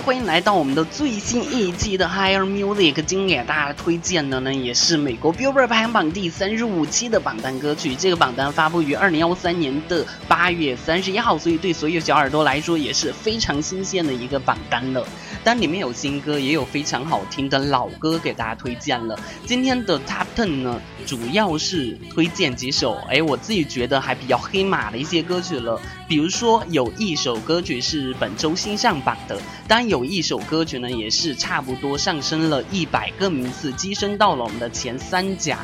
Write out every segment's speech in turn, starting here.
欢迎来到我们的最新一季的 Higher Music。今天给大家推荐的呢，也是美国 Billboard 排行榜第三十五期的榜单歌曲。这个榜单发布于二零幺三年的八月三十一号，所以对所有小耳朵来说也是非常新鲜的一个榜单了。但里面有新歌，也有非常好听的老歌给大家推荐了。今天的 Top Ten 呢，主要是推荐几首，哎，我自己觉得还比较黑马的一些歌曲了。比如说，有一首歌曲是本周新上榜的，当然有一首歌曲呢，也是差不多上升了一百个名次，跻身到了我们的前三甲。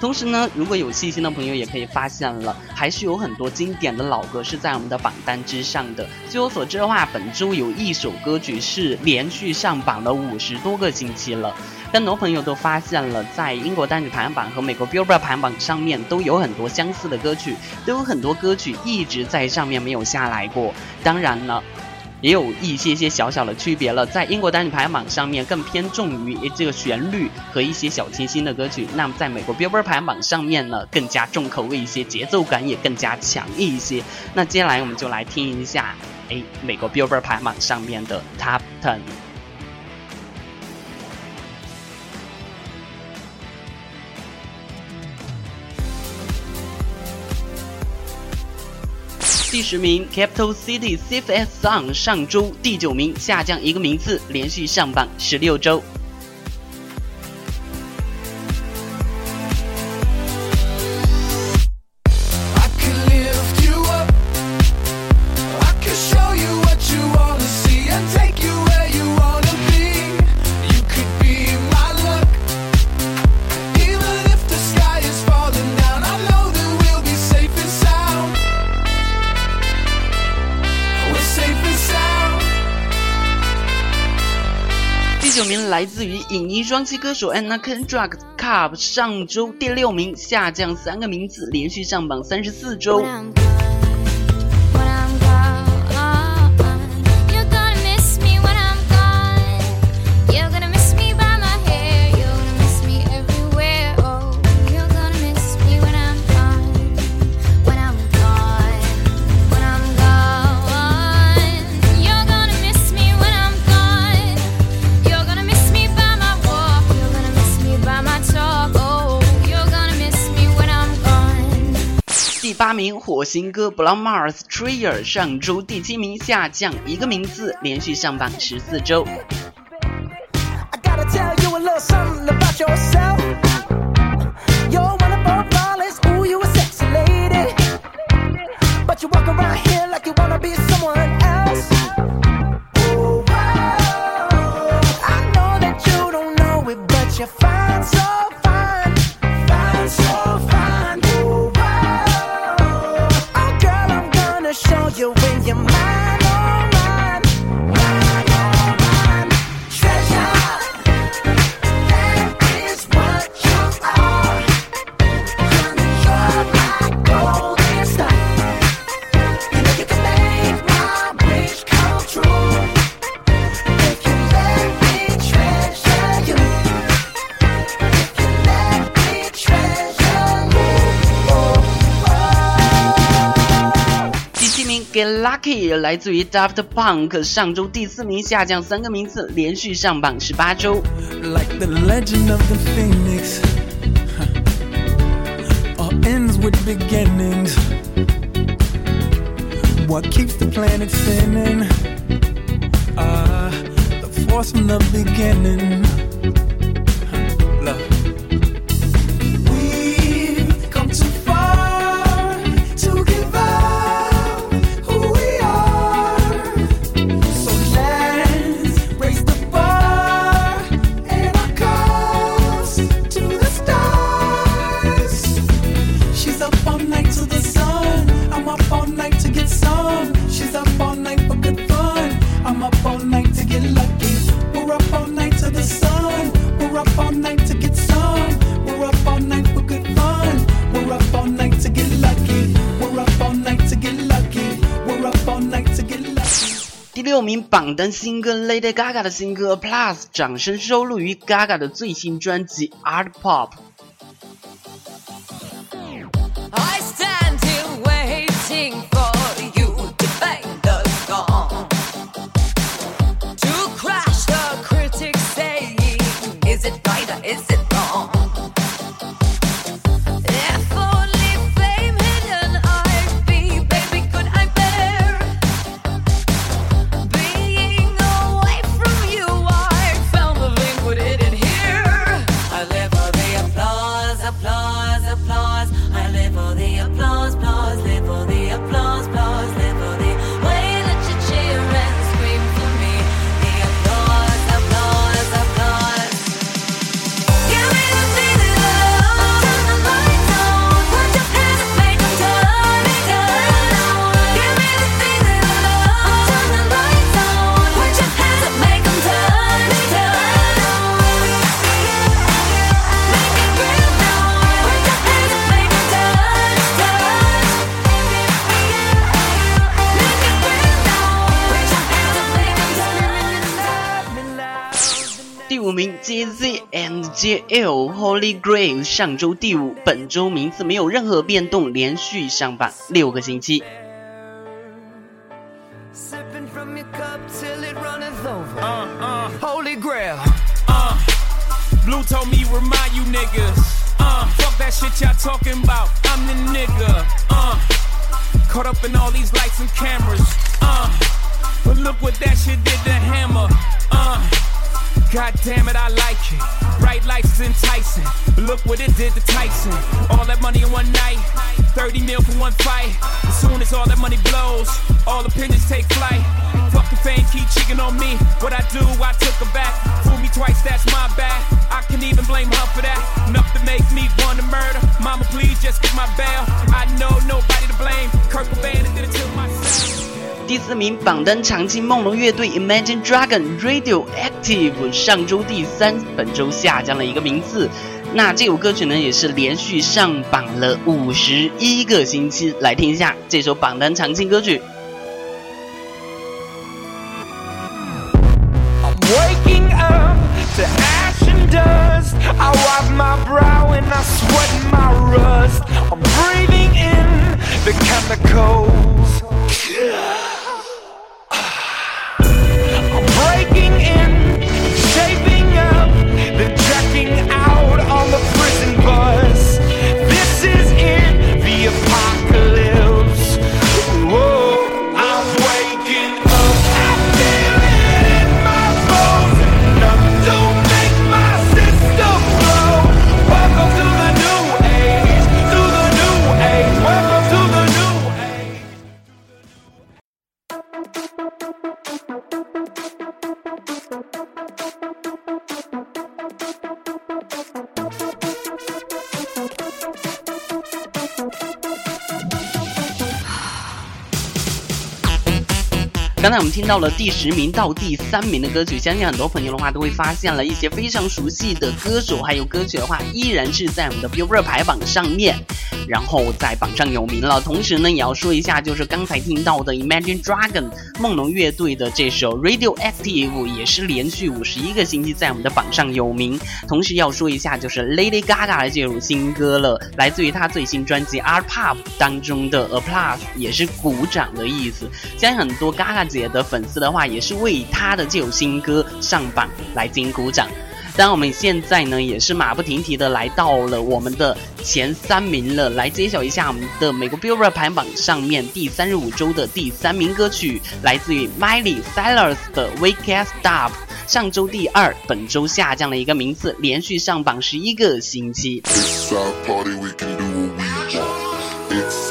同时呢，如果有细心的朋友也可以发现了，还是有很多经典的老歌是在我们的榜单之上的。据我所知的话，本周有一首歌曲是连续上榜了五十多个星期了。很多朋友都发现了，在英国单曲排行榜和美国 Billboard 排行榜上面都有很多相似的歌曲，都有很多歌曲一直在上面没有下来过。当然了。也有一些些小小的区别了，在英国单曲排行榜上面更偏重于这个旋律和一些小清新的歌曲，那么在美国 Billboard 排行榜上面呢，更加重口味一些，节奏感也更加强一些。那接下来我们就来听一下，哎，美国 Billboard 排行榜上面的 Top Ten。第十名，Capital City Safe as Song，上周第九名，下降一个名次，连续上榜十六周。九名来自于影音双栖歌手 Anna Kendrick Cup 上周第六名，下降三个名次，连续上榜三十四周。八名火星哥 b l o w Mars Trier 上周第七名下降一个名次，连续上榜十四周。Lucky 来自于 Daft Punk，上周第四名下降三个名次，连续上榜十八周。Like the legend of the phoenix, all ends with beginnings. What keeps the planet spinning? Ah, the force from the beginning. 榜单新歌 Lady Gaga 的新歌 Plus，掌声收录于 Gaga 的最新专辑 Art Pop。JL Holy Grail 上周第五，本周名次没有任何变动，连续上榜六个星期。God damn it, I like it. Bright lights is enticing. Look what it did to Tyson. All that money in one night. 30 mil for one fight. As soon as all that money blows, all opinions take flight. Fuck the fame, keep cheating on me. What I do, I took her back. Fool me twice, that's my bad. I can even blame her for that. Enough to make me want to murder. Mama, please just get my bail. I know nobody to blame. Kurt Cobain did it to myself. 第四名榜单长青梦龙乐队 Imagine Dragon Radioactive 上周第三，本周下降了一个名次。那这首歌曲呢，也是连续上榜了五十一个星期。来听一下这首榜单长青歌曲。刚才我们听到了第十名到第三名的歌曲，相信很多朋友的话都会发现了一些非常熟悉的歌手，还有歌曲的话依然是在我们的 Billboard 排榜上面，然后在榜上有名了。同时呢，也要说一下，就是刚才听到的 Imagine Dragon 梦龙乐队的这首 Radioactive 也是连续五十一个星期在我们的榜上有名。同时要说一下，就是 Lady Gaga 的这首新歌了，来自于她最新专辑 R Pop 当中的 Applause，也是鼓掌的意思。相信很多 Gaga。姐的粉丝的话，也是为她的这首新歌上榜来进行鼓掌。当然，我们现在呢也是马不停蹄的来到了我们的前三名了，来揭晓一下我们的美国 Billboard 排行榜上面第三十五周的第三名歌曲，来自于 Miley Cyrus 的 We Can't Stop。上周第二，本周下降了一个名次，连续上榜十一个星期。It's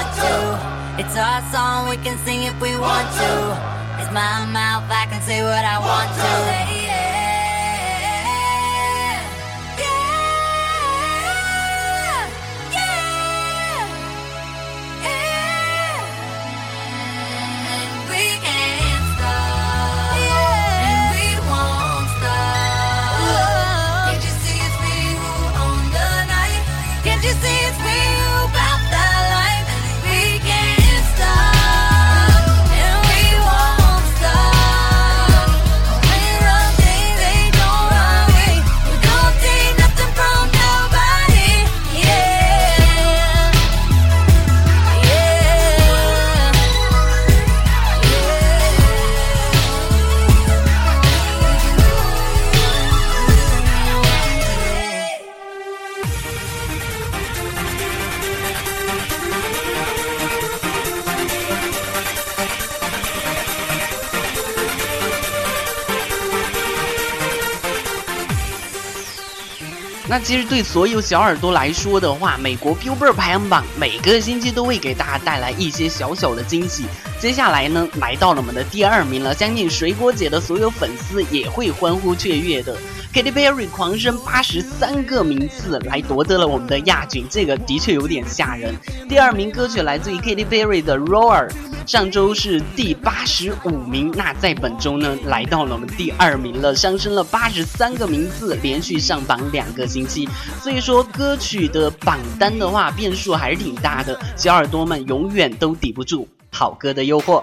want to. It's our song, we can sing if we want to. It's my mouth, I can say what I want to. 那其实对所有小耳朵来说的话，美国 Billboard 排行榜每个星期都会给大家带来一些小小的惊喜。接下来呢，来到了我们的第二名了，相信水果姐的所有粉丝也会欢呼雀跃的。Katy Perry 狂升八十三个名次来夺得了我们的亚军，这个的确有点吓人。第二名歌曲来自于 Katy Perry 的 Roar。上周是第八十五名，那在本周呢，来到了我们第二名了，上升了八十三个名次，连续上榜两个星期。所以说，歌曲的榜单的话，变数还是挺大的，小耳朵们永远都抵不住好歌的诱惑。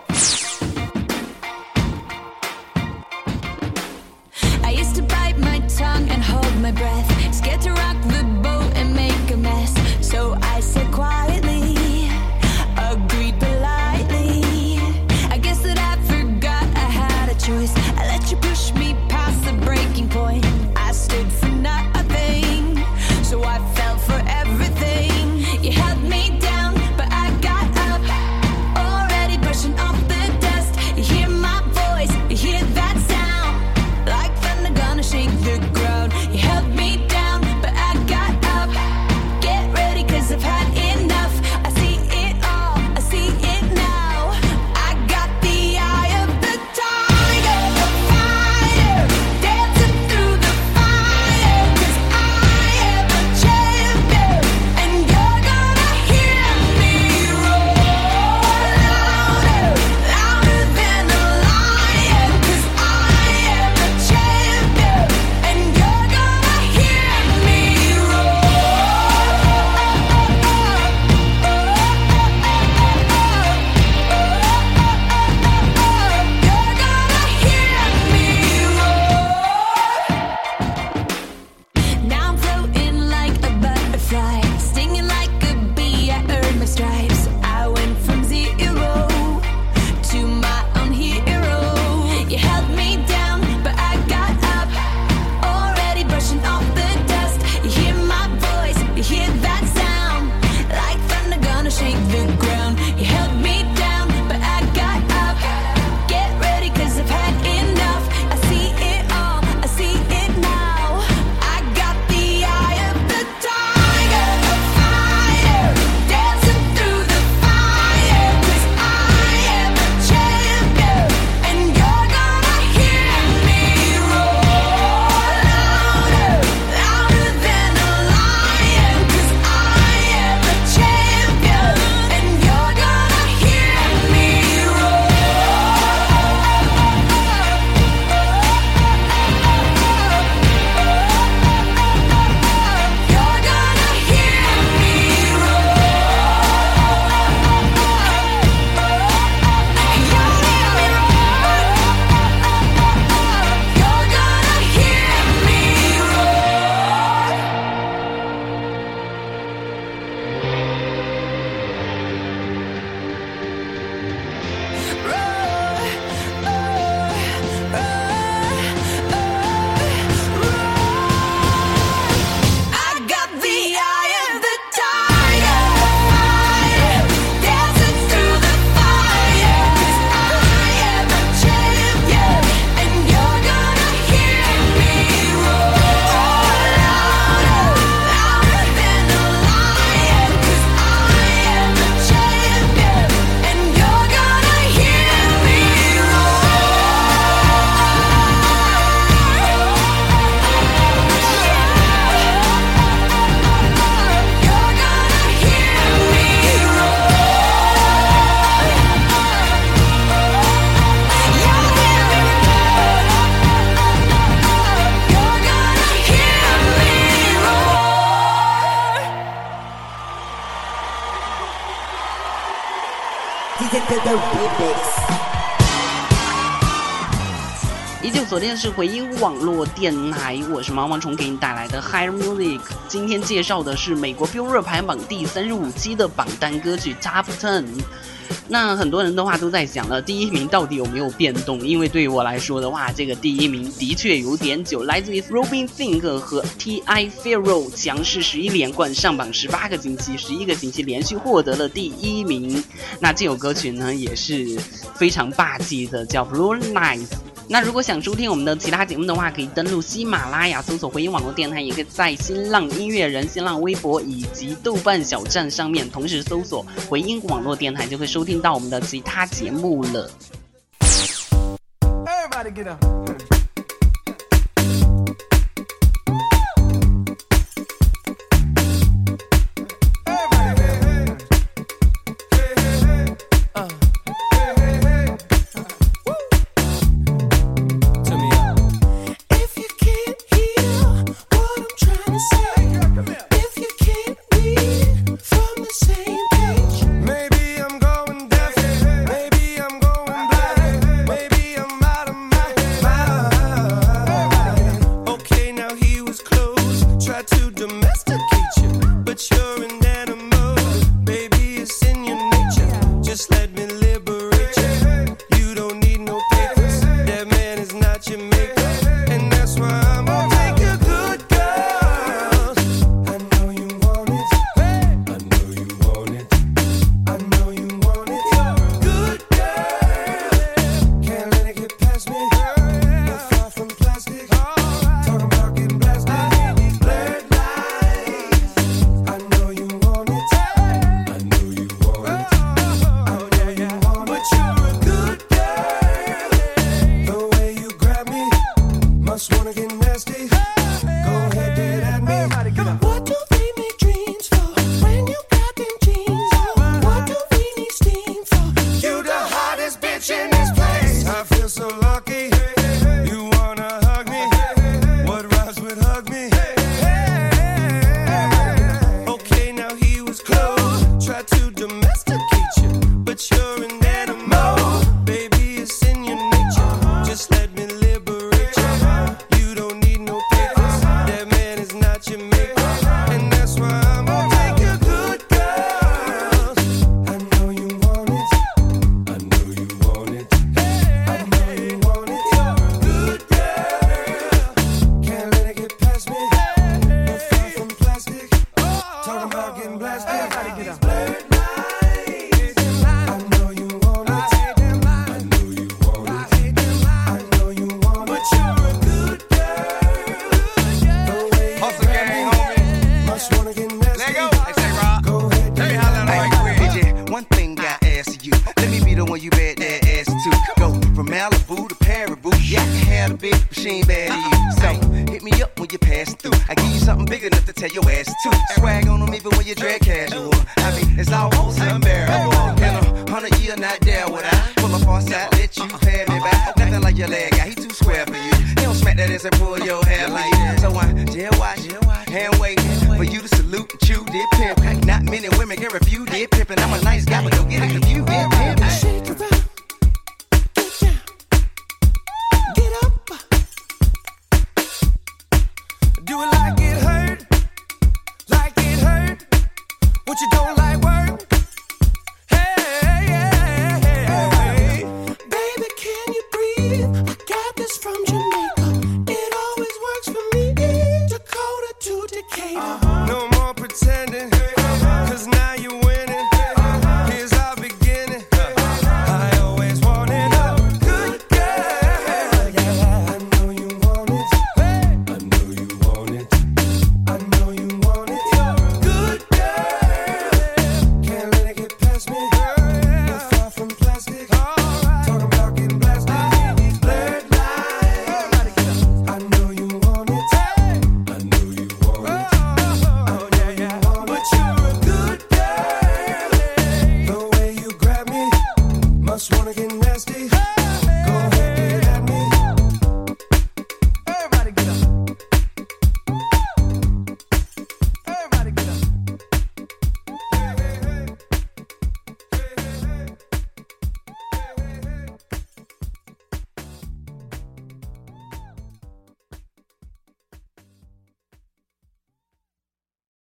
锁定是回音网络电台，我是毛毛虫，给你带来的 Higher Music。今天介绍的是美国 Billboard 排行榜第三十五期的榜单歌曲 Top Ten。那很多人的话都在想了，第一名到底有没有变动？因为对于我来说的话，这个第一名的确有点久。来自于 Robin Thicke 和 T.I. f a r o 强势十一连冠，上榜十八个星期，十一个星期连续获得了第一名。那这首歌曲呢，也是非常霸气的，叫 Blue Nights。那如果想收听我们的其他节目的话，可以登录喜马拉雅搜索回音网络电台，也可以在新浪音乐人、新浪微博以及豆瓣小站上面同时搜索回音网络电台，就会收听到我们的其他节目了。